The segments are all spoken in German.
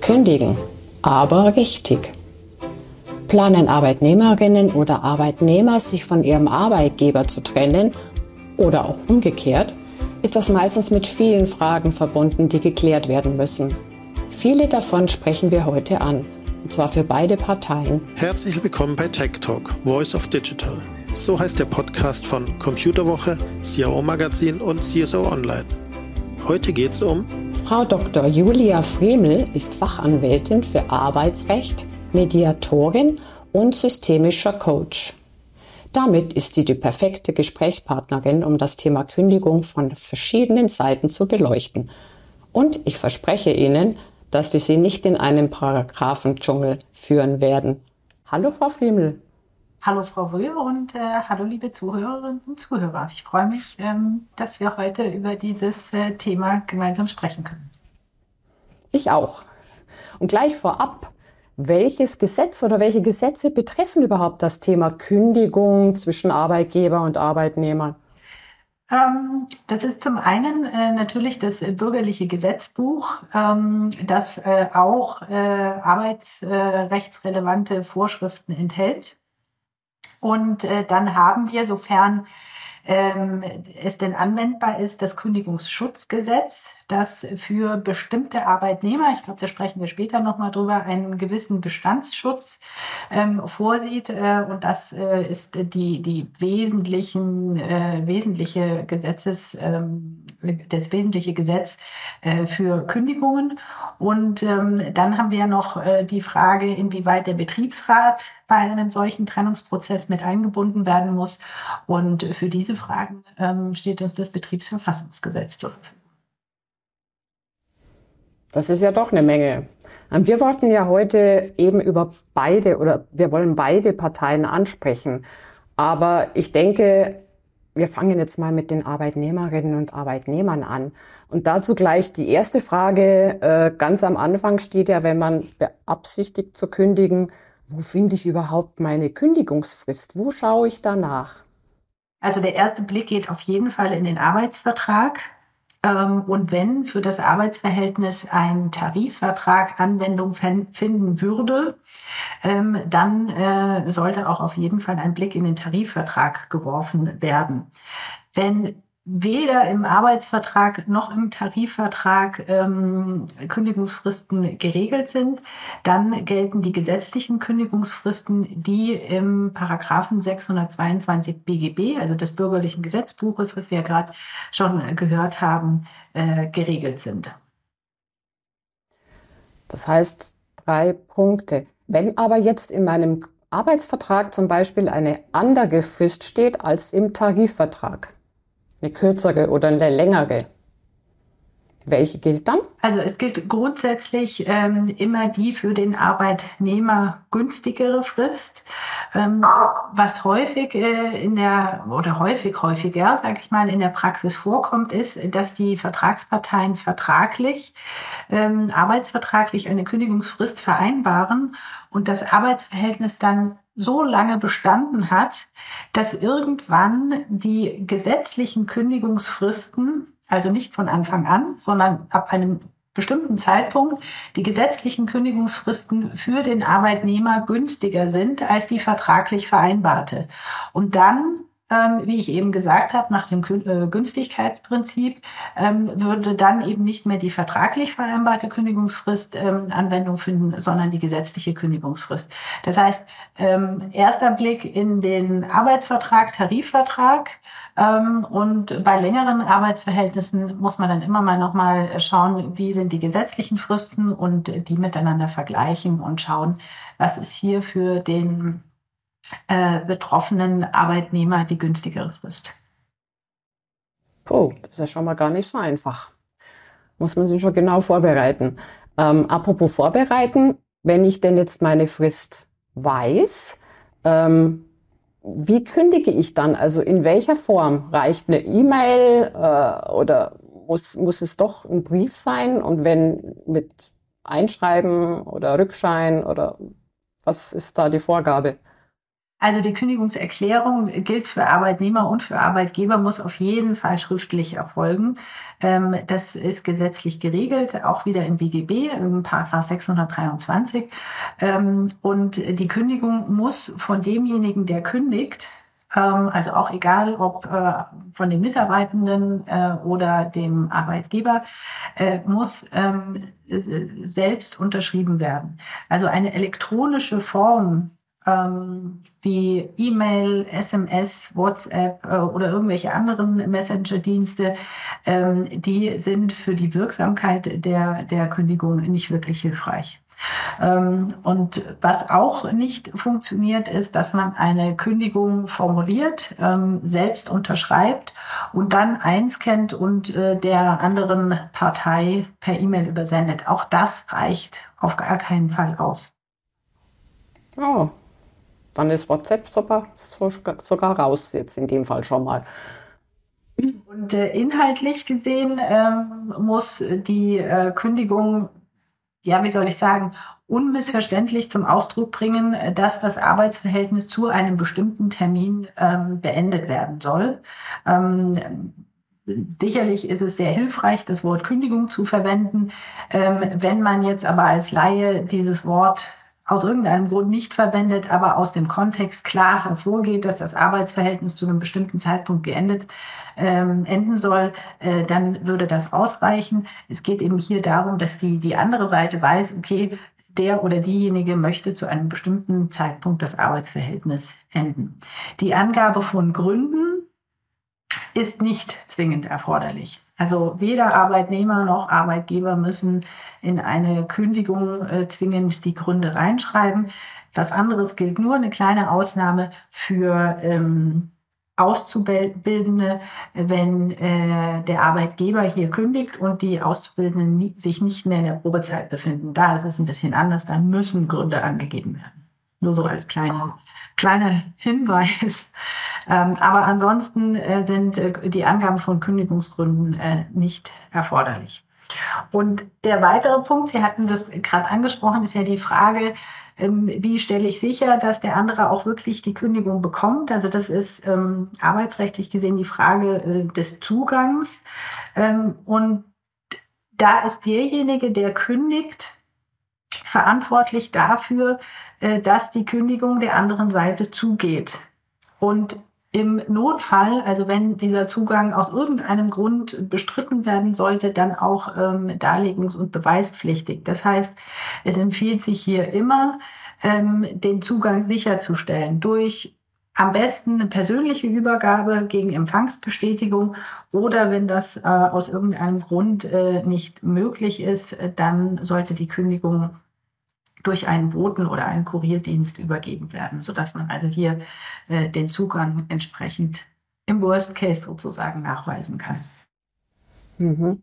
Kündigen, aber richtig. Planen Arbeitnehmerinnen oder Arbeitnehmer, sich von ihrem Arbeitgeber zu trennen oder auch umgekehrt, ist das meistens mit vielen Fragen verbunden, die geklärt werden müssen. Viele davon sprechen wir heute an, und zwar für beide Parteien. Herzlich willkommen bei Tech Talk, Voice of Digital. So heißt der Podcast von Computerwoche, CIO Magazin und CSO Online. Heute geht es um Frau Dr. Julia Fremel ist Fachanwältin für Arbeitsrecht, Mediatorin und systemischer Coach. Damit ist sie die perfekte Gesprächspartnerin, um das Thema Kündigung von verschiedenen Seiten zu beleuchten. Und ich verspreche Ihnen, dass wir Sie nicht in einen Paragraphendschungel führen werden. Hallo, Frau Friemel. Hallo, Frau Wöhr und äh, hallo, liebe Zuhörerinnen und Zuhörer. Ich freue mich, ähm, dass wir heute über dieses äh, Thema gemeinsam sprechen können. Ich auch. Und gleich vorab, welches Gesetz oder welche Gesetze betreffen überhaupt das Thema Kündigung zwischen Arbeitgeber und Arbeitnehmer? Ähm, das ist zum einen äh, natürlich das bürgerliche Gesetzbuch, ähm, das äh, auch äh, arbeitsrechtsrelevante Vorschriften enthält. Und äh, dann haben wir, sofern ähm, es denn anwendbar ist, das Kündigungsschutzgesetz das für bestimmte Arbeitnehmer, ich glaube, da sprechen wir später nochmal drüber, einen gewissen Bestandsschutz ähm, vorsieht. Äh, und das äh, ist die, die wesentlichen, äh, wesentliche Gesetzes, ähm, das wesentliche Gesetz äh, für Kündigungen. Und ähm, dann haben wir noch äh, die Frage, inwieweit der Betriebsrat bei einem solchen Trennungsprozess mit eingebunden werden muss. Und für diese Fragen ähm, steht uns das Betriebsverfassungsgesetz zur Verfügung. Das ist ja doch eine Menge. Ähm, wir wollten ja heute eben über beide oder wir wollen beide Parteien ansprechen. Aber ich denke, wir fangen jetzt mal mit den Arbeitnehmerinnen und Arbeitnehmern an. Und dazu gleich die erste Frage. Äh, ganz am Anfang steht ja, wenn man beabsichtigt zu kündigen, wo finde ich überhaupt meine Kündigungsfrist? Wo schaue ich danach? Also der erste Blick geht auf jeden Fall in den Arbeitsvertrag. Ähm, und wenn für das Arbeitsverhältnis ein Tarifvertrag Anwendung finden würde, ähm, dann äh, sollte auch auf jeden Fall ein Blick in den Tarifvertrag geworfen werden. Wenn weder im Arbeitsvertrag noch im Tarifvertrag ähm, Kündigungsfristen geregelt sind, dann gelten die gesetzlichen Kündigungsfristen, die im Paragraphen 622 BGB, also des bürgerlichen Gesetzbuches, was wir ja gerade schon gehört haben, äh, geregelt sind. Das heißt drei Punkte. Wenn aber jetzt in meinem Arbeitsvertrag zum Beispiel eine andere Frist steht als im Tarifvertrag, eine kürzere oder eine längere. Welche gilt dann? Also es gilt grundsätzlich ähm, immer die für den Arbeitnehmer günstigere Frist. Ähm, was häufig äh, in der oder häufig häufiger, sage ich mal, in der Praxis vorkommt, ist, dass die Vertragsparteien vertraglich, ähm, arbeitsvertraglich eine Kündigungsfrist vereinbaren und das Arbeitsverhältnis dann so lange bestanden hat, dass irgendwann die gesetzlichen Kündigungsfristen, also nicht von Anfang an, sondern ab einem bestimmten Zeitpunkt die gesetzlichen Kündigungsfristen für den Arbeitnehmer günstiger sind als die vertraglich vereinbarte. Und dann wie ich eben gesagt habe, nach dem äh, Günstigkeitsprinzip ähm, würde dann eben nicht mehr die vertraglich vereinbarte Kündigungsfrist ähm, Anwendung finden, sondern die gesetzliche Kündigungsfrist. Das heißt, ähm, erster Blick in den Arbeitsvertrag, Tarifvertrag ähm, und bei längeren Arbeitsverhältnissen muss man dann immer mal nochmal schauen, wie sind die gesetzlichen Fristen und die miteinander vergleichen und schauen, was ist hier für den äh, betroffenen Arbeitnehmer die günstigere Frist. Puh, das ist ja schon mal gar nicht so einfach. Muss man sich schon genau vorbereiten. Ähm, apropos vorbereiten, wenn ich denn jetzt meine Frist weiß, ähm, wie kündige ich dann? Also in welcher Form? Reicht eine E-Mail äh, oder muss, muss es doch ein Brief sein? Und wenn mit Einschreiben oder Rückschein oder was ist da die Vorgabe? Also die Kündigungserklärung gilt für Arbeitnehmer und für Arbeitgeber, muss auf jeden Fall schriftlich erfolgen. Ähm, das ist gesetzlich geregelt, auch wieder im BGB, im Paragraph 623. Ähm, und die Kündigung muss von demjenigen, der kündigt, ähm, also auch egal, ob äh, von den Mitarbeitenden äh, oder dem Arbeitgeber, äh, muss selbst unterschrieben werden. Also eine elektronische Form ähm, wie E-Mail, SMS, WhatsApp äh, oder irgendwelche anderen Messenger-Dienste, ähm, die sind für die Wirksamkeit der, der Kündigung nicht wirklich hilfreich. Ähm, und was auch nicht funktioniert, ist, dass man eine Kündigung formuliert, ähm, selbst unterschreibt und dann einscannt und äh, der anderen Partei per E-Mail übersendet. Auch das reicht auf gar keinen Fall aus. Oh, dann ist WhatsApp sogar, sogar raus jetzt in dem Fall schon mal. Und äh, inhaltlich gesehen ähm, muss die äh, Kündigung, ja, wie soll ich sagen, unmissverständlich zum Ausdruck bringen, dass das Arbeitsverhältnis zu einem bestimmten Termin ähm, beendet werden soll. Ähm, Sicherlich ist es sehr hilfreich, das Wort Kündigung zu verwenden. Ähm, wenn man jetzt aber als Laie dieses Wort aus irgendeinem Grund nicht verwendet, aber aus dem Kontext klar hervorgeht, dass das Arbeitsverhältnis zu einem bestimmten Zeitpunkt geendet ähm, enden soll, äh, dann würde das ausreichen. Es geht eben hier darum, dass die, die andere Seite weiß, okay, der oder diejenige möchte zu einem bestimmten Zeitpunkt das Arbeitsverhältnis enden. Die Angabe von Gründen ist nicht zwingend erforderlich. Also weder Arbeitnehmer noch Arbeitgeber müssen in eine Kündigung äh, zwingend die Gründe reinschreiben. Was anderes gilt nur, eine kleine Ausnahme für ähm, Auszubildende, wenn äh, der Arbeitgeber hier kündigt und die Auszubildenden nie, sich nicht mehr in der Probezeit befinden. Da ist es ein bisschen anders, da müssen Gründe angegeben werden. Nur so als kleiner, kleiner Hinweis. Ähm, aber ansonsten äh, sind äh, die Angaben von Kündigungsgründen äh, nicht erforderlich. Und der weitere Punkt, Sie hatten das gerade angesprochen, ist ja die Frage, ähm, wie stelle ich sicher, dass der andere auch wirklich die Kündigung bekommt. Also das ist ähm, arbeitsrechtlich gesehen die Frage äh, des Zugangs. Ähm, und da ist derjenige, der kündigt, verantwortlich dafür, äh, dass die Kündigung der anderen Seite zugeht. Und im Notfall, also wenn dieser Zugang aus irgendeinem Grund bestritten werden sollte, dann auch ähm, darlegungs- und beweispflichtig. Das heißt, es empfiehlt sich hier immer, ähm, den Zugang sicherzustellen durch am besten eine persönliche Übergabe gegen Empfangsbestätigung oder wenn das äh, aus irgendeinem Grund äh, nicht möglich ist, äh, dann sollte die Kündigung durch einen Boten oder einen Kurierdienst übergeben werden, sodass man also hier äh, den Zugang entsprechend im Worst Case sozusagen nachweisen kann. Mhm.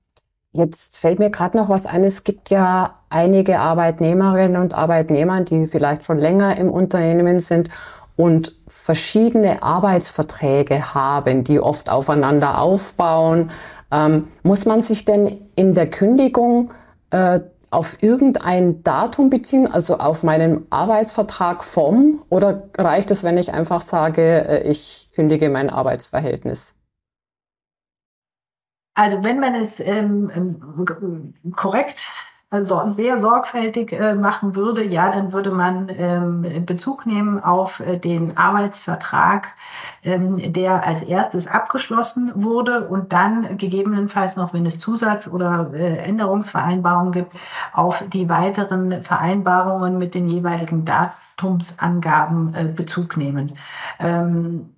Jetzt fällt mir gerade noch was ein. Es gibt ja einige Arbeitnehmerinnen und Arbeitnehmer, die vielleicht schon länger im Unternehmen sind und verschiedene Arbeitsverträge haben, die oft aufeinander aufbauen. Ähm, muss man sich denn in der Kündigung äh, auf irgendein Datum beziehen, also auf meinen Arbeitsvertrag vom, oder reicht es, wenn ich einfach sage, äh, ich kündige mein Arbeitsverhältnis? Also wenn man es ähm, ähm korrekt also sehr sorgfältig äh, machen würde, ja, dann würde man ähm, Bezug nehmen auf äh, den Arbeitsvertrag, ähm, der als erstes abgeschlossen wurde und dann gegebenenfalls noch, wenn es Zusatz- oder äh, Änderungsvereinbarungen gibt, auf die weiteren Vereinbarungen mit den jeweiligen Datumsangaben äh, Bezug nehmen. Ähm,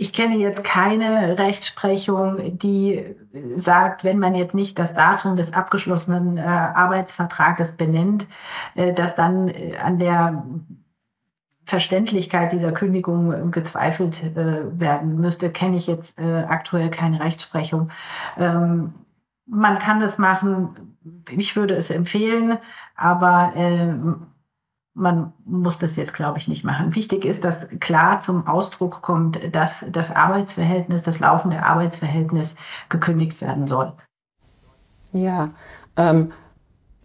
ich kenne jetzt keine Rechtsprechung, die sagt, wenn man jetzt nicht das Datum des abgeschlossenen äh, Arbeitsvertrages benennt, äh, dass dann äh, an der Verständlichkeit dieser Kündigung gezweifelt äh, werden müsste, kenne ich jetzt äh, aktuell keine Rechtsprechung. Ähm, man kann das machen, ich würde es empfehlen, aber äh, man muss das jetzt, glaube ich, nicht machen. Wichtig ist, dass klar zum Ausdruck kommt, dass das Arbeitsverhältnis, das laufende Arbeitsverhältnis gekündigt werden soll. Ja, ähm,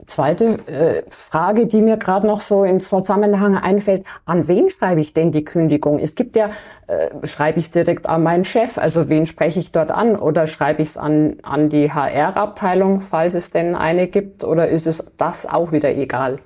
Zweite äh, Frage, die mir gerade noch so im Zusammenhang einfällt, an wen schreibe ich denn die Kündigung? Es gibt ja, äh, schreibe ich direkt an meinen Chef, also wen spreche ich dort an oder schreibe ich es an, an die HR-Abteilung, falls es denn eine gibt, oder ist es das auch wieder egal?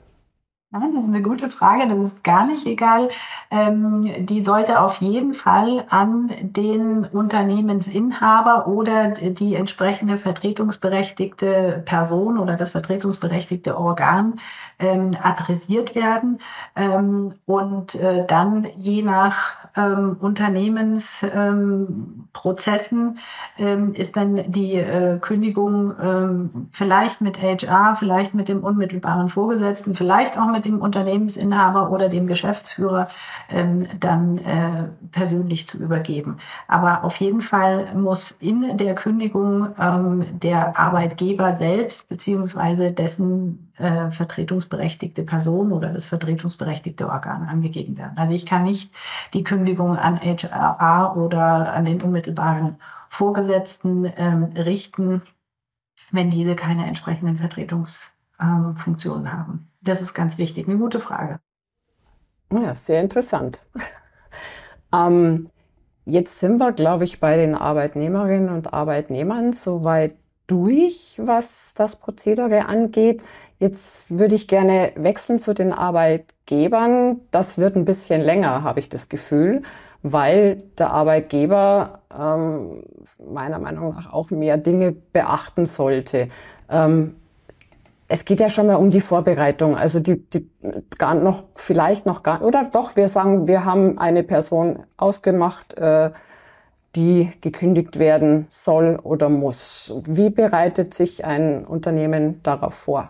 Nein, das ist eine gute Frage. Das ist gar nicht egal. Ähm, die sollte auf jeden Fall an den Unternehmensinhaber oder die entsprechende vertretungsberechtigte Person oder das vertretungsberechtigte Organ ähm, adressiert werden ähm, und äh, dann je nach ähm, Unternehmensprozessen ähm, ist dann die äh, Kündigung ähm, vielleicht mit HR, vielleicht mit dem unmittelbaren Vorgesetzten, vielleicht auch mit dem Unternehmensinhaber oder dem Geschäftsführer ähm, dann äh, persönlich zu übergeben. Aber auf jeden Fall muss in der Kündigung ähm, der Arbeitgeber selbst beziehungsweise dessen äh, vertretungsberechtigte Person oder das vertretungsberechtigte Organ angegeben werden. Also ich kann nicht die Kündigung an HR oder an den unmittelbaren Vorgesetzten ähm, richten, wenn diese keine entsprechenden Vertretungsfunktionen ähm, haben. Das ist ganz wichtig. Eine gute Frage. Ja, sehr interessant. ähm, jetzt sind wir, glaube ich, bei den Arbeitnehmerinnen und Arbeitnehmern soweit durch, was das Prozedere angeht. Jetzt würde ich gerne wechseln zu den Arbeitgebern. Das wird ein bisschen länger, habe ich das Gefühl, weil der Arbeitgeber ähm, meiner Meinung nach auch mehr Dinge beachten sollte. Ähm, es geht ja schon mal um die Vorbereitung, also die, die gar noch vielleicht noch gar oder doch wir sagen, wir haben eine Person ausgemacht, äh, die gekündigt werden soll oder muss. Wie bereitet sich ein Unternehmen darauf vor?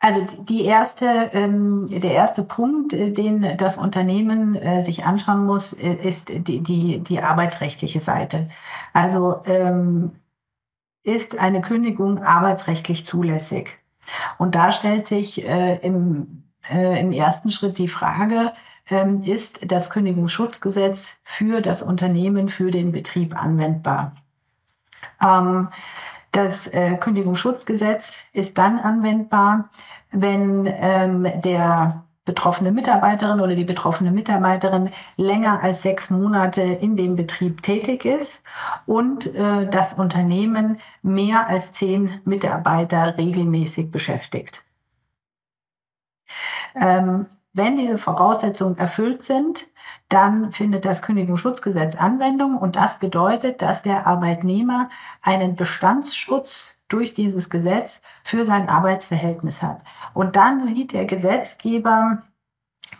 Also die erste, ähm, der erste Punkt, äh, den das Unternehmen äh, sich anschauen muss, äh, ist die, die, die arbeitsrechtliche Seite. Also ähm, ist eine Kündigung arbeitsrechtlich zulässig? Und da stellt sich äh, im, äh, im ersten Schritt die Frage, ist das Kündigungsschutzgesetz für das Unternehmen, für den Betrieb anwendbar. Ähm, das äh, Kündigungsschutzgesetz ist dann anwendbar, wenn ähm, der betroffene Mitarbeiterin oder die betroffene Mitarbeiterin länger als sechs Monate in dem Betrieb tätig ist und äh, das Unternehmen mehr als zehn Mitarbeiter regelmäßig beschäftigt. Ähm, wenn diese Voraussetzungen erfüllt sind, dann findet das Kündigungsschutzgesetz Anwendung und das bedeutet, dass der Arbeitnehmer einen Bestandsschutz durch dieses Gesetz für sein Arbeitsverhältnis hat. Und dann sieht der Gesetzgeber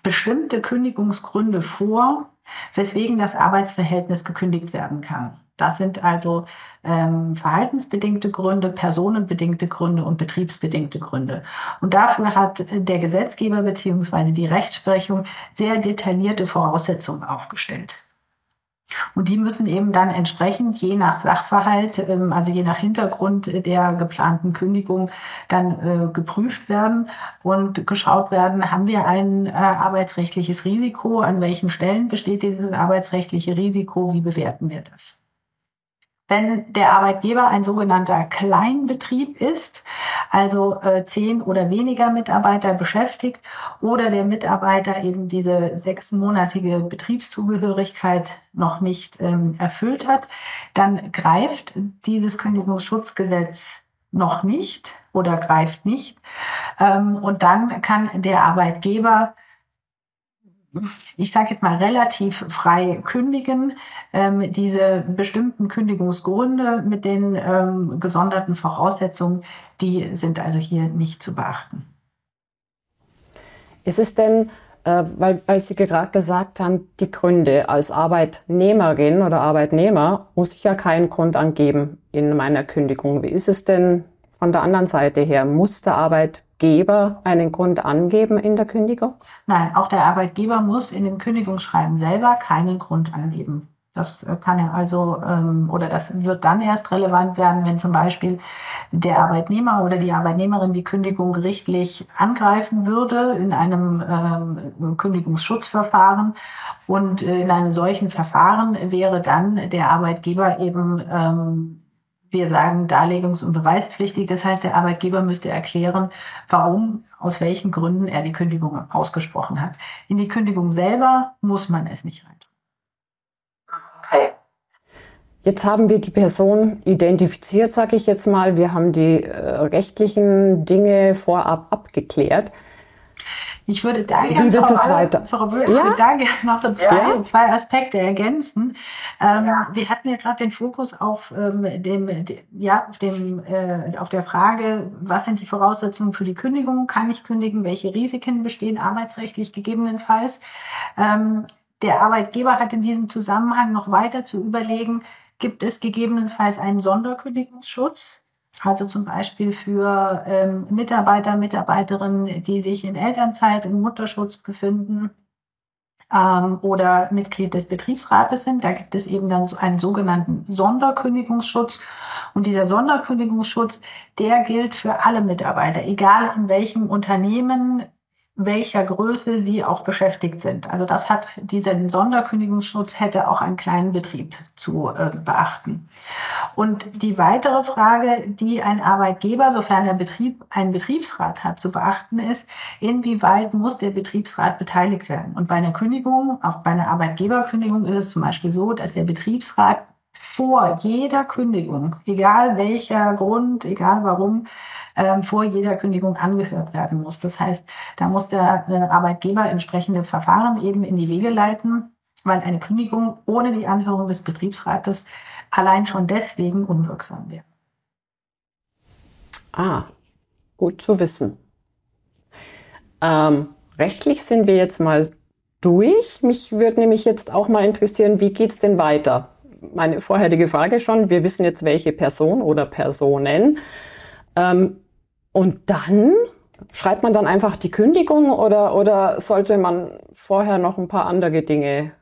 bestimmte Kündigungsgründe vor, weswegen das Arbeitsverhältnis gekündigt werden kann. Das sind also ähm, verhaltensbedingte Gründe, personenbedingte Gründe und betriebsbedingte Gründe. Und dafür hat der Gesetzgeber beziehungsweise die Rechtsprechung sehr detaillierte Voraussetzungen aufgestellt. Und die müssen eben dann entsprechend je nach Sachverhalt, ähm, also je nach Hintergrund der geplanten Kündigung, dann äh, geprüft werden und geschaut werden, haben wir ein äh, arbeitsrechtliches Risiko, an welchen Stellen besteht dieses arbeitsrechtliche Risiko, wie bewerten wir das? Wenn der Arbeitgeber ein sogenannter Kleinbetrieb ist, also äh, zehn oder weniger Mitarbeiter beschäftigt oder der Mitarbeiter eben diese sechsmonatige Betriebszugehörigkeit noch nicht ähm, erfüllt hat, dann greift dieses Kündigungsschutzgesetz noch nicht oder greift nicht. Ähm, und dann kann der Arbeitgeber ich sage jetzt mal, relativ frei kündigen. Ähm, diese bestimmten Kündigungsgründe mit den ähm, gesonderten Voraussetzungen, die sind also hier nicht zu beachten. Ist es denn, äh, weil, weil Sie gerade gesagt haben, die Gründe als Arbeitnehmerin oder Arbeitnehmer muss ich ja keinen Grund angeben in meiner Kündigung. Wie ist es denn von der anderen Seite her? Muss der Arbeit Arbeitgeber einen Grund angeben in der Kündigung? Nein, auch der Arbeitgeber muss in dem Kündigungsschreiben selber keinen Grund angeben. Das äh, kann er also ähm, oder das wird dann erst relevant werden, wenn zum Beispiel der Arbeitnehmer oder die Arbeitnehmerin die Kündigung gerichtlich angreifen würde in einem ähm, Kündigungsschutzverfahren. Und äh, in einem solchen Verfahren wäre dann der Arbeitgeber eben ähm, wir sagen darlegungs- und beweispflichtig. Das heißt, der Arbeitgeber müsste erklären, warum, aus welchen Gründen er die Kündigung ausgesprochen hat. In die Kündigung selber muss man es nicht rein. Okay. Jetzt haben wir die Person identifiziert, sage ich jetzt mal. Wir haben die äh, rechtlichen Dinge vorab abgeklärt. Ich würde da gerne noch, ja? noch zwei, ja? zwei Aspekte ergänzen. Ähm, wir hatten ja gerade den Fokus auf ähm, dem, de, ja, auf dem, äh, auf der Frage, was sind die Voraussetzungen für die Kündigung? Kann ich kündigen? Welche Risiken bestehen arbeitsrechtlich gegebenenfalls? Ähm, der Arbeitgeber hat in diesem Zusammenhang noch weiter zu überlegen, gibt es gegebenenfalls einen Sonderkündigungsschutz? Also zum Beispiel für ähm, Mitarbeiter, Mitarbeiterinnen, die sich in Elternzeit, im Mutterschutz befinden ähm, oder Mitglied des Betriebsrates sind. Da gibt es eben dann so einen sogenannten Sonderkündigungsschutz. Und dieser Sonderkündigungsschutz, der gilt für alle Mitarbeiter, egal in welchem Unternehmen welcher Größe sie auch beschäftigt sind. Also das hat diesen Sonderkündigungsschutz hätte auch einen kleinen Betrieb zu äh, beachten. Und die weitere Frage, die ein Arbeitgeber, sofern der Betrieb einen Betriebsrat hat, zu beachten ist, inwieweit muss der Betriebsrat beteiligt werden? Und bei einer Kündigung, auch bei einer Arbeitgeberkündigung ist es zum Beispiel so, dass der Betriebsrat vor jeder Kündigung, egal welcher Grund, egal warum, ähm, vor jeder Kündigung angehört werden muss. Das heißt, da muss der äh, Arbeitgeber entsprechende Verfahren eben in die Wege leiten, weil eine Kündigung ohne die Anhörung des Betriebsrates allein schon deswegen unwirksam wäre. Ah, gut zu wissen. Ähm, rechtlich sind wir jetzt mal durch. Mich würde nämlich jetzt auch mal interessieren, wie geht es denn weiter? Meine vorherige Frage schon, wir wissen jetzt, welche Person oder Personen. Ähm, und dann schreibt man dann einfach die Kündigung oder, oder sollte man vorher noch ein paar andere Dinge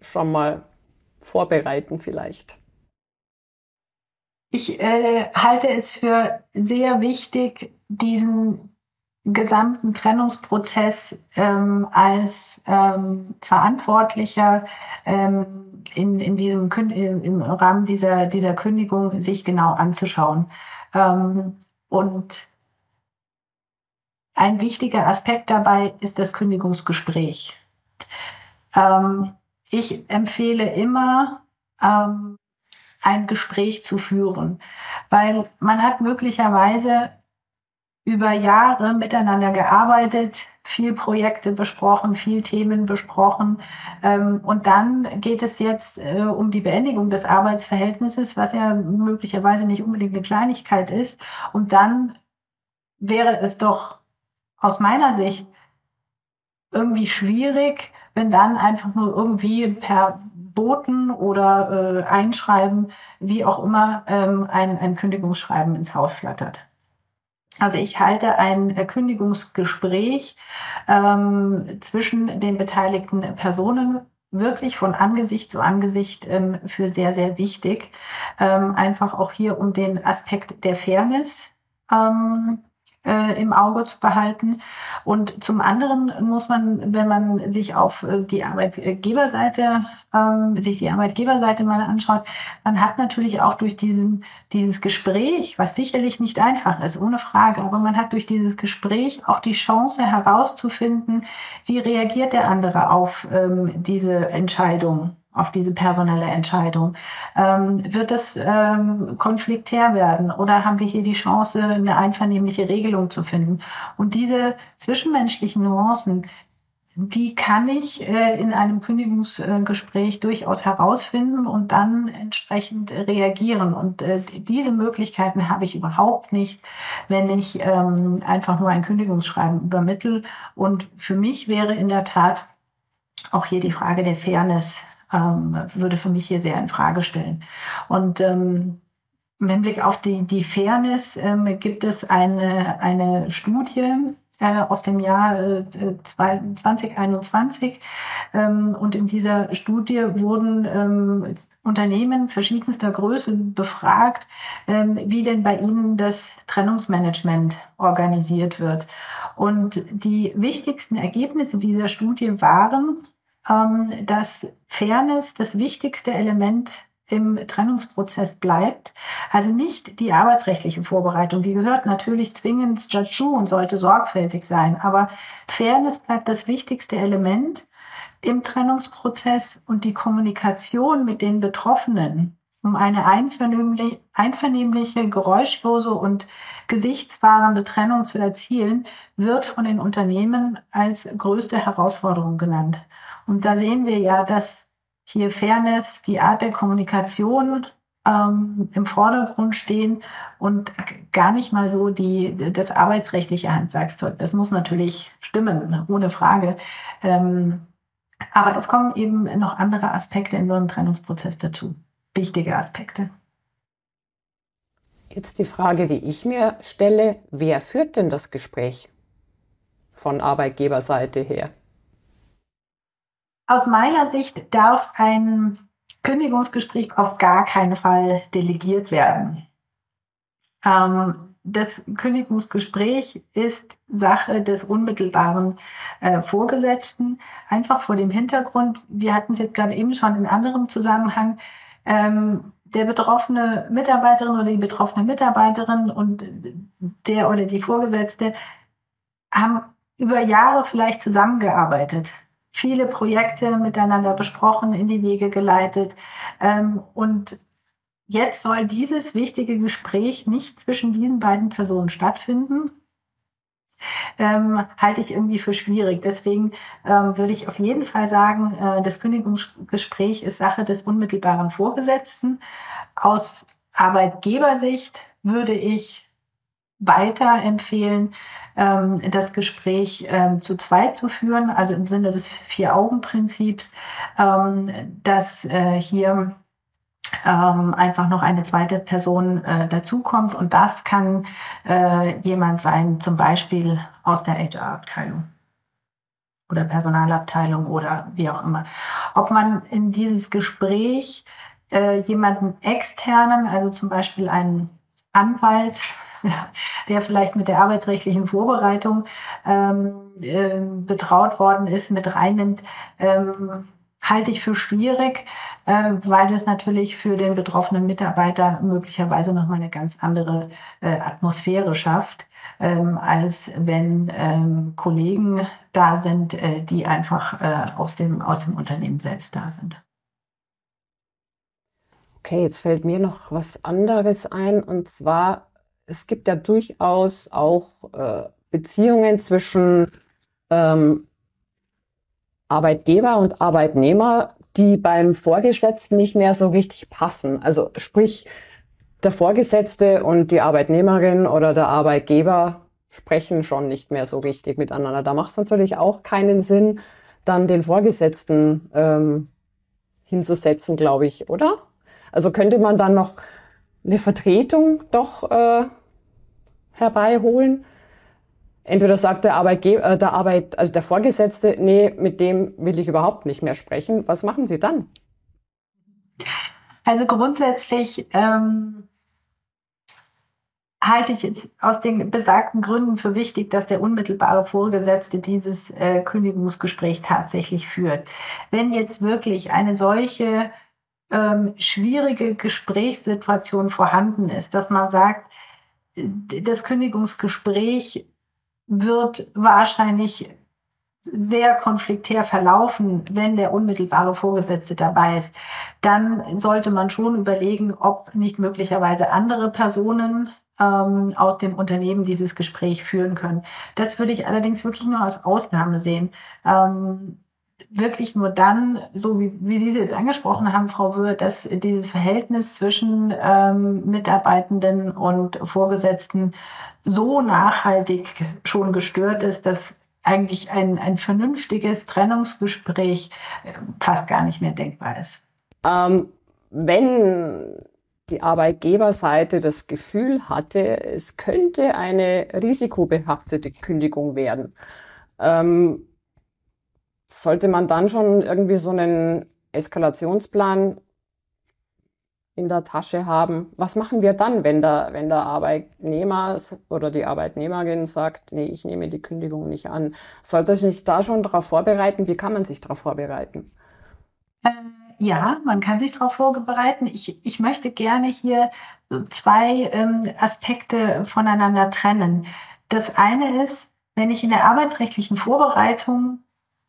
schon mal vorbereiten vielleicht? Ich äh, halte es für sehr wichtig, diesen gesamten Trennungsprozess ähm, als ähm, Verantwortlicher ähm, in, in diesem im Rahmen dieser, dieser Kündigung sich genau anzuschauen. Ähm, und ein wichtiger Aspekt dabei ist das Kündigungsgespräch. Ähm, ich empfehle immer, ähm, ein Gespräch zu führen, weil man hat möglicherweise über Jahre miteinander gearbeitet, viel Projekte besprochen, viel Themen besprochen. Ähm, und dann geht es jetzt äh, um die Beendigung des Arbeitsverhältnisses, was ja möglicherweise nicht unbedingt eine Kleinigkeit ist. Und dann wäre es doch aus meiner Sicht irgendwie schwierig, wenn dann einfach nur irgendwie per Boten oder äh, Einschreiben, wie auch immer, ähm, ein, ein Kündigungsschreiben ins Haus flattert. Also ich halte ein Kündigungsgespräch ähm, zwischen den beteiligten Personen wirklich von Angesicht zu Angesicht ähm, für sehr, sehr wichtig. Ähm, einfach auch hier um den Aspekt der Fairness ähm, äh, im Auge zu behalten. Und zum anderen muss man, wenn man sich auf äh, die Arbeitgeberseite, ähm, sich die Arbeitgeberseite mal anschaut, man hat natürlich auch durch diesen, dieses Gespräch, was sicherlich nicht einfach ist, ohne Frage, aber man hat durch dieses Gespräch auch die Chance herauszufinden, wie reagiert der andere auf ähm, diese Entscheidung auf diese personelle Entscheidung. Ähm, wird es ähm, konfliktär werden oder haben wir hier die Chance, eine einvernehmliche Regelung zu finden? Und diese zwischenmenschlichen Nuancen, die kann ich äh, in einem Kündigungsgespräch durchaus herausfinden und dann entsprechend reagieren. Und äh, diese Möglichkeiten habe ich überhaupt nicht, wenn ich ähm, einfach nur ein Kündigungsschreiben übermittel. Und für mich wäre in der Tat auch hier die Frage der Fairness ähm, würde für mich hier sehr in Frage stellen. Und ähm, im Hinblick auf die, die Fairness ähm, gibt es eine, eine Studie äh, aus dem Jahr äh, 2021. Ähm, und in dieser Studie wurden ähm, Unternehmen verschiedenster Größe befragt, ähm, wie denn bei ihnen das Trennungsmanagement organisiert wird. Und die wichtigsten Ergebnisse dieser Studie waren, ähm, dass Fairness das wichtigste Element im Trennungsprozess bleibt. Also nicht die arbeitsrechtliche Vorbereitung, die gehört natürlich zwingend dazu und sollte sorgfältig sein. Aber Fairness bleibt das wichtigste Element im Trennungsprozess und die Kommunikation mit den Betroffenen, um eine einvernehmliche, einvernehmliche geräuschlose und gesichtswahrende Trennung zu erzielen, wird von den Unternehmen als größte Herausforderung genannt. Und da sehen wir ja, dass hier Fairness, die Art der Kommunikation ähm, im Vordergrund stehen und gar nicht mal so die, das arbeitsrechtliche Handwerkszeug. Das muss natürlich stimmen, ohne Frage. Ähm, aber es kommen eben noch andere Aspekte in so einem Trennungsprozess dazu. Wichtige Aspekte. Jetzt die Frage, die ich mir stelle, wer führt denn das Gespräch von Arbeitgeberseite her? Aus meiner Sicht darf ein Kündigungsgespräch auf gar keinen Fall delegiert werden. Ähm, das Kündigungsgespräch ist Sache des unmittelbaren äh, Vorgesetzten, einfach vor dem Hintergrund, wir hatten es jetzt gerade eben schon in anderem Zusammenhang, ähm, der betroffene Mitarbeiterin oder die betroffene Mitarbeiterin und der oder die Vorgesetzte haben über Jahre vielleicht zusammengearbeitet viele Projekte miteinander besprochen, in die Wege geleitet. Ähm, und jetzt soll dieses wichtige Gespräch nicht zwischen diesen beiden Personen stattfinden. Ähm, halte ich irgendwie für schwierig. Deswegen ähm, würde ich auf jeden Fall sagen, äh, das Kündigungsgespräch ist Sache des unmittelbaren Vorgesetzten. Aus Arbeitgebersicht würde ich weiterempfehlen, ähm, das Gespräch ähm, zu zweit zu führen, also im Sinne des Vier-Augen-Prinzips, ähm, dass äh, hier ähm, einfach noch eine zweite Person äh, dazukommt. Und das kann äh, jemand sein, zum Beispiel aus der HR-Abteilung oder Personalabteilung oder wie auch immer. Ob man in dieses Gespräch äh, jemanden externen, also zum Beispiel einen Anwalt der vielleicht mit der arbeitsrechtlichen Vorbereitung ähm, äh, betraut worden ist, mit reinnimmt, ähm, halte ich für schwierig, äh, weil das natürlich für den betroffenen Mitarbeiter möglicherweise nochmal eine ganz andere äh, Atmosphäre schafft, ähm, als wenn ähm, Kollegen da sind, äh, die einfach äh, aus, dem, aus dem Unternehmen selbst da sind. Okay, jetzt fällt mir noch was anderes ein und zwar es gibt ja durchaus auch äh, Beziehungen zwischen ähm, Arbeitgeber und Arbeitnehmer, die beim Vorgesetzten nicht mehr so richtig passen. Also sprich, der Vorgesetzte und die Arbeitnehmerin oder der Arbeitgeber sprechen schon nicht mehr so richtig miteinander. Da macht es natürlich auch keinen Sinn, dann den Vorgesetzten ähm, hinzusetzen, glaube ich, oder? Also könnte man dann noch eine Vertretung doch äh, herbeiholen. Entweder sagt der Arbeitgeber, äh, der Arbeit, also der Vorgesetzte, nee, mit dem will ich überhaupt nicht mehr sprechen. Was machen Sie dann? Also grundsätzlich ähm, halte ich es aus den besagten Gründen für wichtig, dass der unmittelbare Vorgesetzte dieses äh, Kündigungsgespräch tatsächlich führt. Wenn jetzt wirklich eine solche ähm, schwierige Gesprächssituation vorhanden ist, dass man sagt, das Kündigungsgespräch wird wahrscheinlich sehr konfliktär verlaufen, wenn der unmittelbare Vorgesetzte dabei ist, dann sollte man schon überlegen, ob nicht möglicherweise andere Personen ähm, aus dem Unternehmen dieses Gespräch führen können. Das würde ich allerdings wirklich nur als Ausnahme sehen. Ähm, wirklich nur dann, so wie, wie Sie es jetzt angesprochen haben, Frau Wöhr, dass dieses Verhältnis zwischen ähm, Mitarbeitenden und Vorgesetzten so nachhaltig schon gestört ist, dass eigentlich ein, ein vernünftiges Trennungsgespräch äh, fast gar nicht mehr denkbar ist. Ähm, wenn die Arbeitgeberseite das Gefühl hatte, es könnte eine risikobehaftete Kündigung werden, ähm, sollte man dann schon irgendwie so einen Eskalationsplan in der Tasche haben. Was machen wir dann, wenn der, wenn der Arbeitnehmer oder die Arbeitnehmerin sagt, nee, ich nehme die Kündigung nicht an? Sollte ich mich da schon darauf vorbereiten? Wie kann man sich darauf vorbereiten? Äh, ja, man kann sich darauf vorbereiten. Ich, ich möchte gerne hier zwei ähm, Aspekte voneinander trennen. Das eine ist, wenn ich in der arbeitsrechtlichen Vorbereitung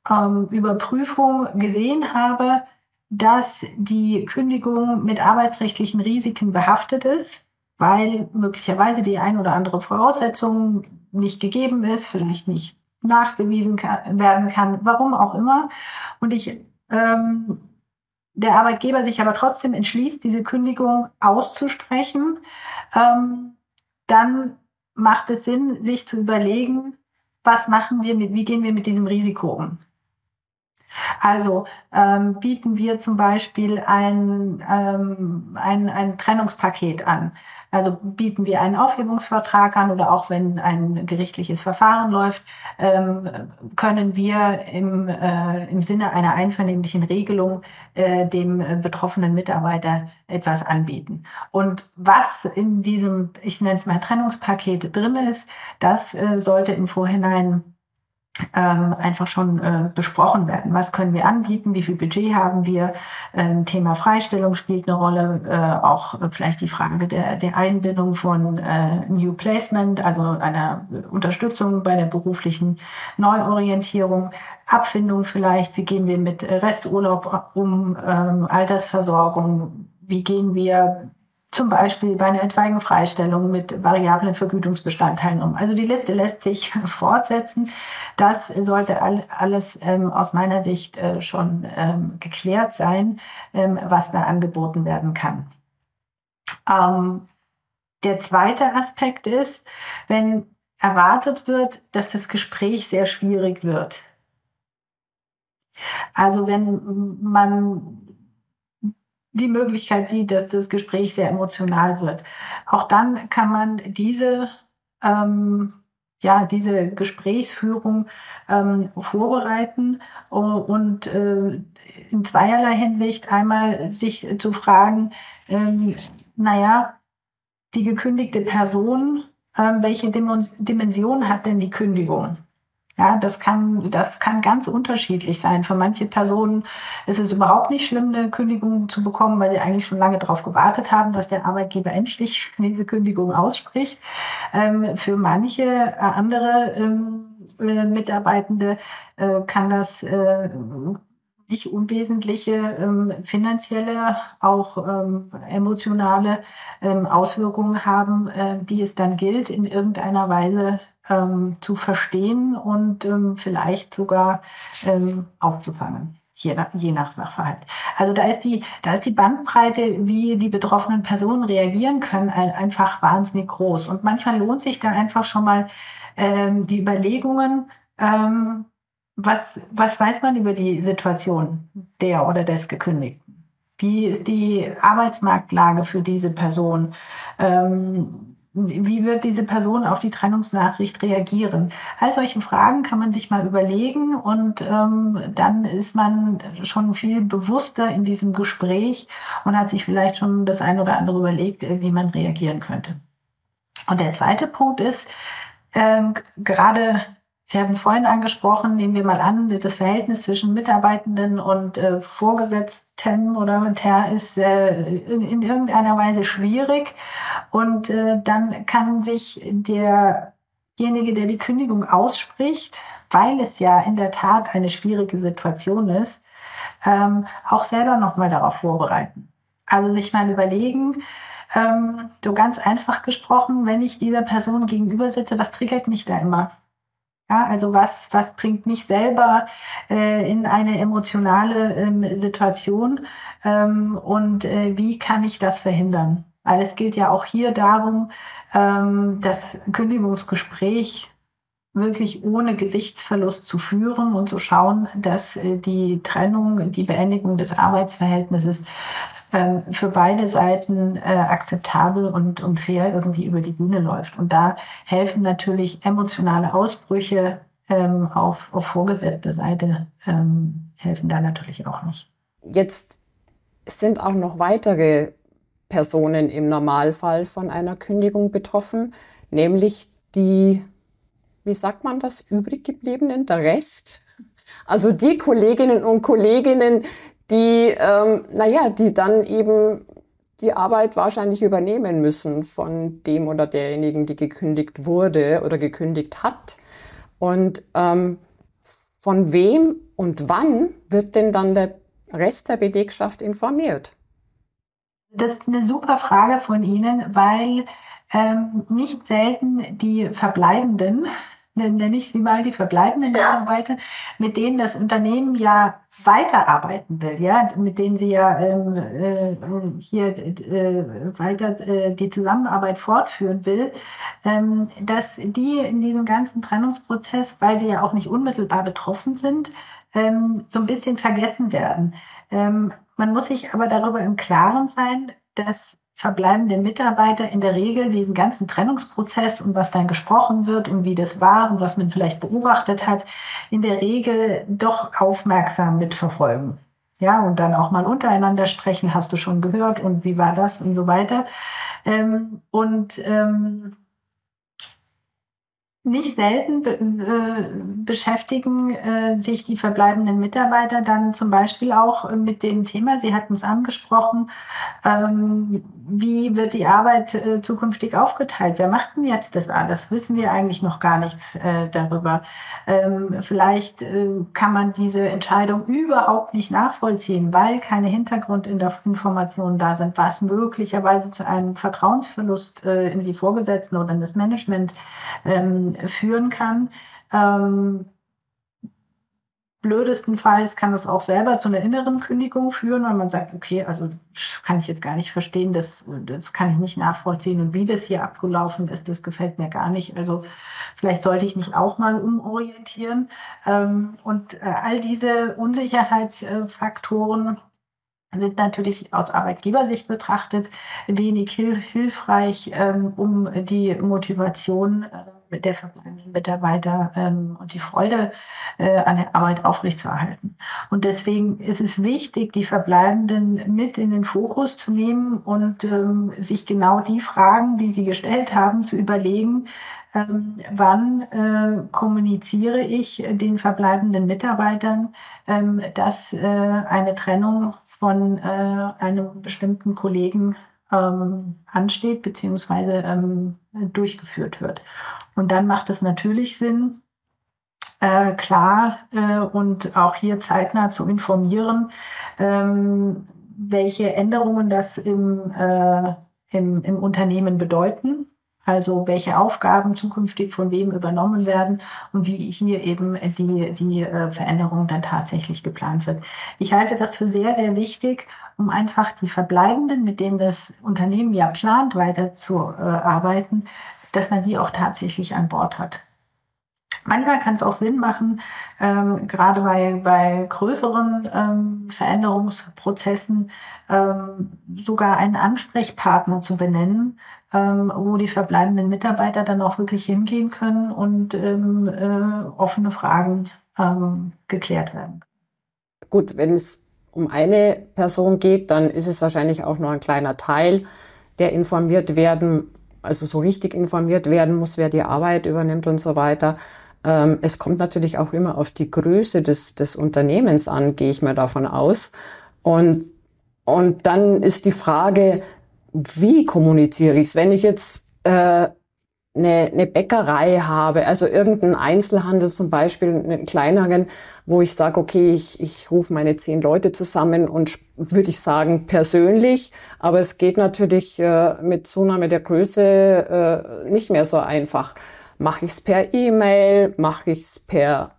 ähm, Überprüfung gesehen habe, dass die Kündigung mit arbeitsrechtlichen Risiken behaftet ist, weil möglicherweise die ein oder andere Voraussetzung nicht gegeben ist, vielleicht nicht nachgewiesen kann, werden kann, warum auch immer. Und ich ähm, der Arbeitgeber sich aber trotzdem entschließt, diese Kündigung auszusprechen, ähm, dann macht es Sinn, sich zu überlegen, was machen wir mit, wie gehen wir mit diesem Risiko um? Also ähm, bieten wir zum Beispiel ein, ähm, ein, ein Trennungspaket an. Also bieten wir einen Aufhebungsvertrag an oder auch wenn ein gerichtliches Verfahren läuft, ähm, können wir im, äh, im Sinne einer einvernehmlichen Regelung äh, dem betroffenen Mitarbeiter etwas anbieten. Und was in diesem, ich nenne es mal Trennungspaket drin ist, das äh, sollte im Vorhinein ähm, einfach schon äh, besprochen werden. Was können wir anbieten? Wie viel Budget haben wir? Ähm, Thema Freistellung spielt eine Rolle. Äh, auch äh, vielleicht die Frage der, der Einbindung von äh, New Placement, also einer Unterstützung bei der beruflichen Neuorientierung. Abfindung vielleicht. Wie gehen wir mit Resturlaub um? Ähm, Altersversorgung. Wie gehen wir zum Beispiel bei einer etwaigen Freistellung mit variablen Vergütungsbestandteilen um. Also die Liste lässt sich fortsetzen. Das sollte all, alles ähm, aus meiner Sicht äh, schon ähm, geklärt sein, ähm, was da angeboten werden kann. Ähm, der zweite Aspekt ist, wenn erwartet wird, dass das Gespräch sehr schwierig wird. Also wenn man die Möglichkeit sieht, dass das Gespräch sehr emotional wird. Auch dann kann man diese, ähm, ja, diese Gesprächsführung ähm, vorbereiten und äh, in zweierlei Hinsicht einmal sich zu fragen, ähm, naja, die gekündigte Person, ähm, welche Dimension hat denn die Kündigung? Ja, das kann, das kann ganz unterschiedlich sein. Für manche Personen ist es überhaupt nicht schlimm, eine Kündigung zu bekommen, weil sie eigentlich schon lange darauf gewartet haben, dass der Arbeitgeber endlich diese Kündigung ausspricht. Ähm, für manche äh, andere ähm, äh, Mitarbeitende äh, kann das nicht unwesentliche ähm, finanzielle, auch ähm, emotionale ähm, Auswirkungen haben, äh, die es dann gilt, in irgendeiner Weise ähm, zu verstehen und ähm, vielleicht sogar ähm, aufzufangen. Je nach, je nach Sachverhalt. Also da ist die, da ist die Bandbreite, wie die betroffenen Personen reagieren können, einfach wahnsinnig groß. Und manchmal lohnt sich da einfach schon mal ähm, die Überlegungen, ähm, was, was weiß man über die Situation der oder des Gekündigten? Wie ist die Arbeitsmarktlage für diese Person? Ähm, wie wird diese Person auf die Trennungsnachricht reagieren? All solche Fragen kann man sich mal überlegen und ähm, dann ist man schon viel bewusster in diesem Gespräch und hat sich vielleicht schon das ein oder andere überlegt, äh, wie man reagieren könnte. Und der zweite Punkt ist, ähm, gerade Sie hatten es vorhin angesprochen, nehmen wir mal an, das Verhältnis zwischen Mitarbeitenden und äh, Vorgesetzten oder Monter ist äh, in, in, irgendeiner Weise schwierig. Und äh, dann kann sich derjenige, der die Kündigung ausspricht, weil es ja in der Tat eine schwierige Situation ist, ähm, auch selber nochmal darauf vorbereiten. Also sich mal überlegen, ähm, so ganz einfach gesprochen, wenn ich dieser Person gegenüber sitze, was triggert mich da immer? Ja, also was, was bringt mich selber äh, in eine emotionale ähm, Situation ähm, und äh, wie kann ich das verhindern? Weil es geht ja auch hier darum, ähm, das Kündigungsgespräch wirklich ohne Gesichtsverlust zu führen und zu schauen, dass äh, die Trennung, die Beendigung des Arbeitsverhältnisses ähm, für beide Seiten äh, akzeptabel und, und fair irgendwie über die Bühne läuft. Und da helfen natürlich emotionale Ausbrüche ähm, auf, auf vorgesetzter Seite, ähm, helfen da natürlich auch nicht. Jetzt sind auch noch weitere Personen im Normalfall von einer Kündigung betroffen, nämlich die, wie sagt man das, übrig gebliebenen, der Rest. Also die Kolleginnen und Kolleginnen, die, ähm, naja, die dann eben die Arbeit wahrscheinlich übernehmen müssen von dem oder derjenigen, die gekündigt wurde oder gekündigt hat. Und ähm, von wem und wann wird denn dann der Rest der Belegschaft informiert? Das ist eine super Frage von Ihnen, weil ähm, nicht selten die Verbleibenden nenne ich sie mal, die verbleibenden ja. Mitarbeiter, mit denen das Unternehmen ja weiterarbeiten will, ja, mit denen sie ja ähm, äh, hier äh, weiter äh, die Zusammenarbeit fortführen will, ähm, dass die in diesem ganzen Trennungsprozess, weil sie ja auch nicht unmittelbar betroffen sind, ähm, so ein bisschen vergessen werden. Ähm, man muss sich aber darüber im Klaren sein, dass verbleibenden Mitarbeiter in der Regel diesen ganzen Trennungsprozess und was dann gesprochen wird und wie das war und was man vielleicht beobachtet hat, in der Regel doch aufmerksam mitverfolgen. Ja, und dann auch mal untereinander sprechen, hast du schon gehört und wie war das und so weiter. Ähm, und ähm, nicht selten be äh, beschäftigen äh, sich die verbleibenden Mitarbeiter dann zum Beispiel auch mit dem Thema, Sie hatten es angesprochen, ähm, wie wird die Arbeit äh, zukünftig aufgeteilt? Wer macht denn jetzt das alles? Wissen wir eigentlich noch gar nichts äh, darüber. Ähm, vielleicht äh, kann man diese Entscheidung überhaupt nicht nachvollziehen, weil keine Hintergrundinformationen da sind, was möglicherweise zu einem Vertrauensverlust äh, in die Vorgesetzten oder in das Management ähm, führen kann. Ähm, blödestenfalls kann es auch selber zu einer inneren Kündigung führen, weil man sagt, okay, also kann ich jetzt gar nicht verstehen, das, das kann ich nicht nachvollziehen und wie das hier abgelaufen ist, das gefällt mir gar nicht. Also vielleicht sollte ich mich auch mal umorientieren. Ähm, und äh, all diese Unsicherheitsfaktoren sind natürlich aus Arbeitgebersicht betrachtet wenig hilfreich, ähm, um die Motivation äh, der verbleibenden Mitarbeiter ähm, und die Freude äh, an der Arbeit aufrechtzuerhalten. Und deswegen ist es wichtig, die Verbleibenden mit in den Fokus zu nehmen und ähm, sich genau die Fragen, die sie gestellt haben, zu überlegen, wann äh, kommuniziere ich den verbleibenden Mitarbeitern, dass eine Trennung von äh, einem bestimmten Kollegen ähm, ansteht beziehungsweise ähm, durchgeführt wird. Und dann macht es natürlich Sinn, äh, klar äh, und auch hier zeitnah zu informieren, ähm, welche Änderungen das im, äh, im, im Unternehmen bedeuten also welche Aufgaben zukünftig von wem übernommen werden und wie hier eben die, die äh, Veränderung dann tatsächlich geplant wird. Ich halte das für sehr, sehr wichtig, um einfach die Verbleibenden, mit denen das Unternehmen ja plant, weiter zu äh, dass man die auch tatsächlich an Bord hat. Manchmal kann es auch Sinn machen, ähm, gerade bei, bei größeren ähm, Veränderungsprozessen ähm, sogar einen Ansprechpartner zu benennen, ähm, wo die verbleibenden Mitarbeiter dann auch wirklich hingehen können und ähm, äh, offene Fragen ähm, geklärt werden. Gut, wenn es um eine Person geht, dann ist es wahrscheinlich auch nur ein kleiner Teil, der informiert werden, also so richtig informiert werden muss, wer die Arbeit übernimmt und so weiter. Ähm, es kommt natürlich auch immer auf die Größe des, des Unternehmens an, gehe ich mal davon aus. Und, und dann ist die Frage, wie kommuniziere ich es? Wenn ich jetzt äh, eine, eine Bäckerei habe, also irgendeinen Einzelhandel zum Beispiel, einen kleineren, wo ich sage, okay, ich, ich rufe meine zehn Leute zusammen und würde ich sagen persönlich, aber es geht natürlich äh, mit Zunahme der Größe äh, nicht mehr so einfach. Mache ich es per E-Mail? Mache ich es per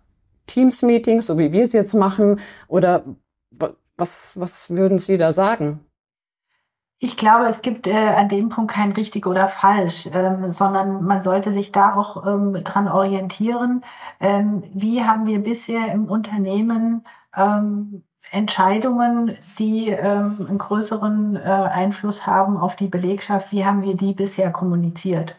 Teams-Meeting, so wie wir es jetzt machen? Oder was, was würden Sie da sagen? Ich glaube, es gibt äh, an dem Punkt kein richtig oder falsch, ähm, sondern man sollte sich da auch ähm, dran orientieren. Ähm, wie haben wir bisher im Unternehmen ähm, Entscheidungen, die ähm, einen größeren äh, Einfluss haben auf die Belegschaft, wie haben wir die bisher kommuniziert?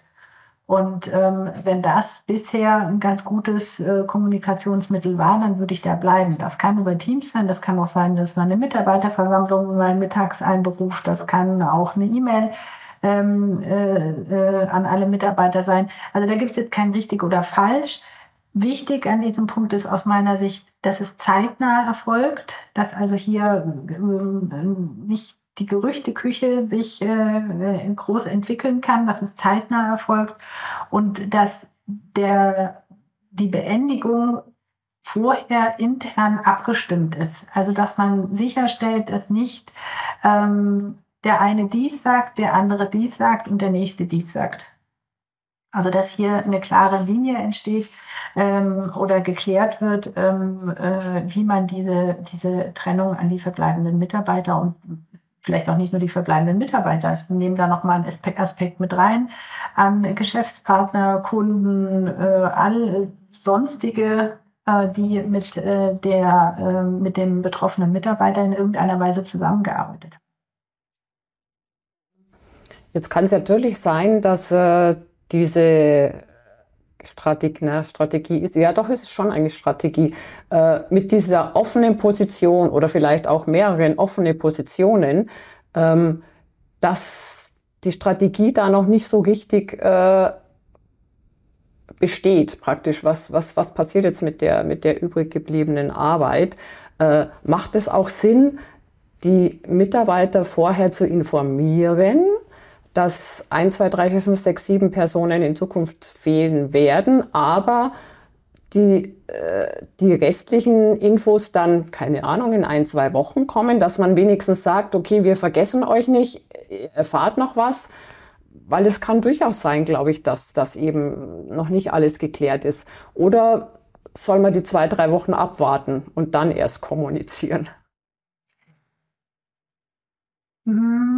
Und ähm, wenn das bisher ein ganz gutes äh, Kommunikationsmittel war, dann würde ich da bleiben. Das kann über Teams sein, das kann auch sein, dass man eine Mitarbeiterversammlung mal mittags einberuft, das kann auch eine E-Mail ähm, äh, äh, an alle Mitarbeiter sein. Also da gibt es jetzt kein richtig oder falsch. Wichtig an diesem Punkt ist aus meiner Sicht, dass es zeitnah erfolgt, dass also hier äh, nicht die Gerüchteküche sich äh, groß entwickeln kann, dass es zeitnah erfolgt und dass der, die Beendigung vorher intern abgestimmt ist. Also dass man sicherstellt, dass nicht ähm, der eine dies sagt, der andere dies sagt und der nächste dies sagt. Also dass hier eine klare Linie entsteht ähm, oder geklärt wird, ähm, äh, wie man diese, diese Trennung an die verbleibenden Mitarbeiter und vielleicht auch nicht nur die verbleibenden Mitarbeiter. Ich nehme da nochmal einen Aspekt mit rein an Geschäftspartner, Kunden, äh, all sonstige, äh, die mit, äh, der, äh, mit dem betroffenen Mitarbeiter in irgendeiner Weise zusammengearbeitet haben. Jetzt kann es natürlich sein, dass äh, diese Strategie, ne, Strategie ist, ja doch, ist es schon eigentlich Strategie, äh, mit dieser offenen Position oder vielleicht auch mehreren offenen Positionen, ähm, dass die Strategie da noch nicht so richtig äh, besteht, praktisch. Was, was, was passiert jetzt mit der, mit der übrig gebliebenen Arbeit? Äh, macht es auch Sinn, die Mitarbeiter vorher zu informieren, dass 1, 2, 3, 4, 5, 6, 7 Personen in Zukunft fehlen werden, aber die, äh, die restlichen Infos dann, keine Ahnung, in ein, zwei Wochen kommen, dass man wenigstens sagt, okay, wir vergessen euch nicht, erfahrt noch was, weil es kann durchaus sein, glaube ich, dass das eben noch nicht alles geklärt ist. Oder soll man die zwei, drei Wochen abwarten und dann erst kommunizieren? Mhm.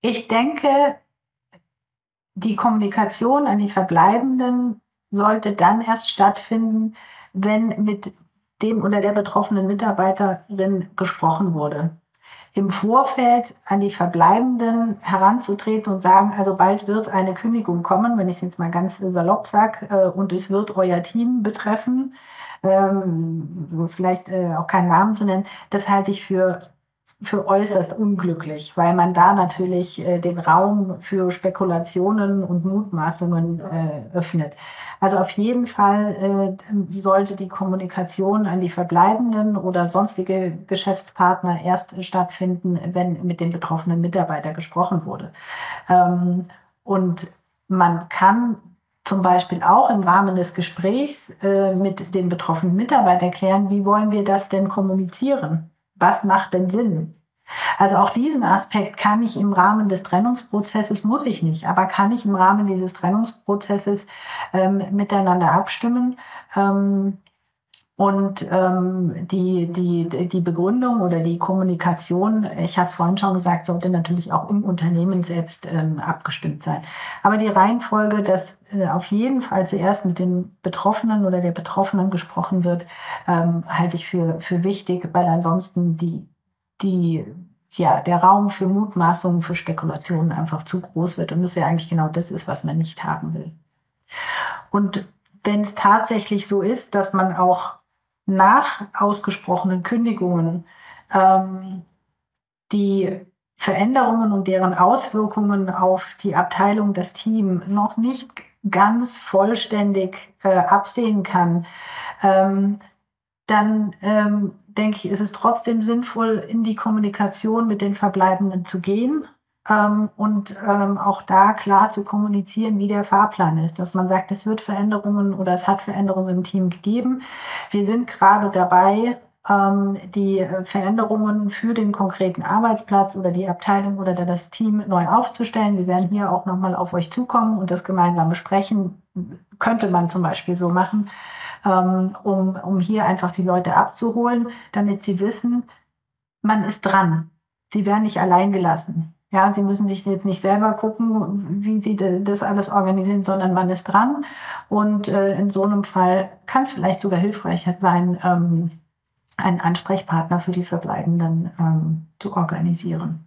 Ich denke, die Kommunikation an die Verbleibenden sollte dann erst stattfinden, wenn mit dem oder der betroffenen Mitarbeiterin gesprochen wurde. Im Vorfeld an die Verbleibenden heranzutreten und sagen, also bald wird eine Kündigung kommen, wenn ich es jetzt mal ganz salopp sage, äh, und es wird euer Team betreffen, ähm, vielleicht äh, auch keinen Namen zu nennen, das halte ich für für äußerst unglücklich, weil man da natürlich äh, den Raum für Spekulationen und Mutmaßungen äh, öffnet. Also auf jeden Fall äh, sollte die Kommunikation an die Verbleibenden oder sonstige Geschäftspartner erst stattfinden, wenn mit den betroffenen Mitarbeitern gesprochen wurde. Ähm, und man kann zum Beispiel auch im Rahmen des Gesprächs äh, mit den betroffenen Mitarbeitern klären, wie wollen wir das denn kommunizieren? Was macht denn Sinn? Also auch diesen Aspekt kann ich im Rahmen des Trennungsprozesses, muss ich nicht, aber kann ich im Rahmen dieses Trennungsprozesses ähm, miteinander abstimmen. Ähm, und ähm, die, die, die Begründung oder die Kommunikation, ich hatte es vorhin schon gesagt, sollte natürlich auch im Unternehmen selbst ähm, abgestimmt sein. Aber die Reihenfolge, dass äh, auf jeden Fall zuerst mit den Betroffenen oder der Betroffenen gesprochen wird, ähm, halte ich für, für wichtig, weil ansonsten die, die, ja, der Raum für Mutmaßungen, für Spekulationen einfach zu groß wird. Und das ja eigentlich genau das ist, was man nicht haben will. Und wenn es tatsächlich so ist, dass man auch nach ausgesprochenen Kündigungen ähm, die Veränderungen und deren Auswirkungen auf die Abteilung, das Team noch nicht ganz vollständig äh, absehen kann, ähm, dann ähm, denke ich, ist es trotzdem sinnvoll, in die Kommunikation mit den Verbleibenden zu gehen ähm, und ähm, auch da klar zu kommunizieren, wie der Fahrplan ist, dass man sagt, es wird Veränderungen oder es hat Veränderungen im Team gegeben. Wir sind gerade dabei, die Veränderungen für den konkreten Arbeitsplatz oder die Abteilung oder das Team neu aufzustellen. Wir werden hier auch nochmal auf euch zukommen und das gemeinsam besprechen. Könnte man zum Beispiel so machen, ähm, um, um hier einfach die Leute abzuholen, damit sie wissen, man ist dran. Sie werden nicht allein gelassen. Ja, sie müssen sich jetzt nicht selber gucken, wie sie das alles organisieren, sondern man ist dran. Und äh, in so einem Fall kann es vielleicht sogar hilfreicher sein, ähm, einen Ansprechpartner für die Verbleibenden ähm, zu organisieren.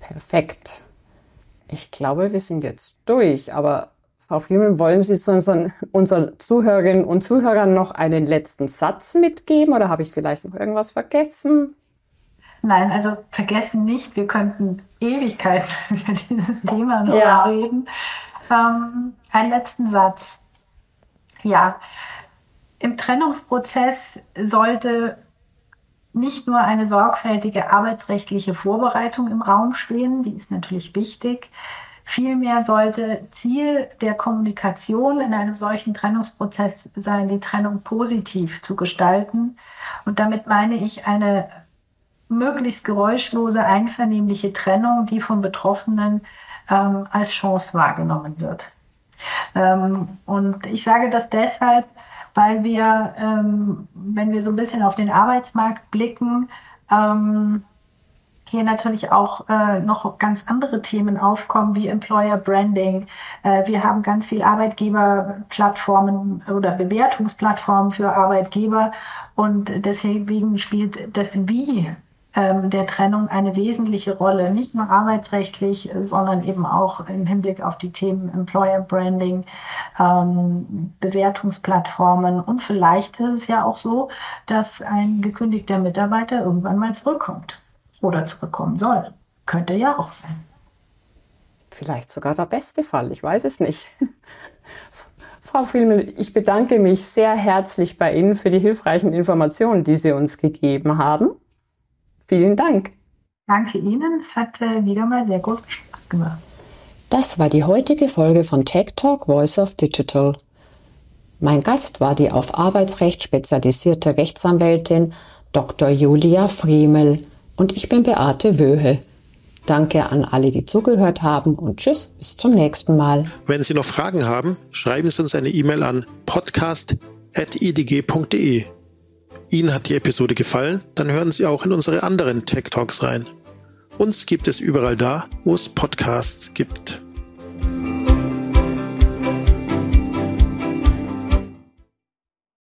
Perfekt. Ich glaube, wir sind jetzt durch, aber Frau Friemann, wollen Sie zu unseren, unseren Zuhörerinnen und Zuhörern noch einen letzten Satz mitgeben oder habe ich vielleicht noch irgendwas vergessen? Nein, also vergessen nicht, wir könnten Ewigkeiten über dieses Thema noch ja. reden. Ähm, einen letzten Satz. Ja, Im Trennungsprozess sollte nicht nur eine sorgfältige arbeitsrechtliche Vorbereitung im Raum stehen, die ist natürlich wichtig. Vielmehr sollte Ziel der Kommunikation in einem solchen Trennungsprozess sein, die Trennung positiv zu gestalten. Und damit meine ich eine möglichst geräuschlose, einvernehmliche Trennung, die von Betroffenen ähm, als Chance wahrgenommen wird. Ähm, und ich sage das deshalb, weil wir, ähm, wenn wir so ein bisschen auf den Arbeitsmarkt blicken, ähm, hier natürlich auch äh, noch ganz andere Themen aufkommen wie Employer Branding. Äh, wir haben ganz viel Arbeitgeberplattformen oder Bewertungsplattformen für Arbeitgeber und deswegen spielt das Wie der Trennung eine wesentliche Rolle, nicht nur arbeitsrechtlich, sondern eben auch im Hinblick auf die Themen Employer Branding, ähm, Bewertungsplattformen und vielleicht ist es ja auch so, dass ein gekündigter Mitarbeiter irgendwann mal zurückkommt oder zurückkommen soll. Könnte ja auch sein. Vielleicht sogar der beste Fall, ich weiß es nicht. Frau Filmel, ich bedanke mich sehr herzlich bei Ihnen für die hilfreichen Informationen, die Sie uns gegeben haben. Vielen Dank. Danke Ihnen. Es hat äh, wieder mal sehr großen Spaß gemacht. Das war die heutige Folge von Tech Talk Voice of Digital. Mein Gast war die auf Arbeitsrecht spezialisierte Rechtsanwältin Dr. Julia Friemel und ich bin Beate Wöhe. Danke an alle, die zugehört haben und tschüss, bis zum nächsten Mal. Wenn Sie noch Fragen haben, schreiben Sie uns eine E-Mail an podcast.idg.de. Ihnen hat die Episode gefallen, dann hören Sie auch in unsere anderen Tech Talks rein. Uns gibt es überall da, wo es Podcasts gibt.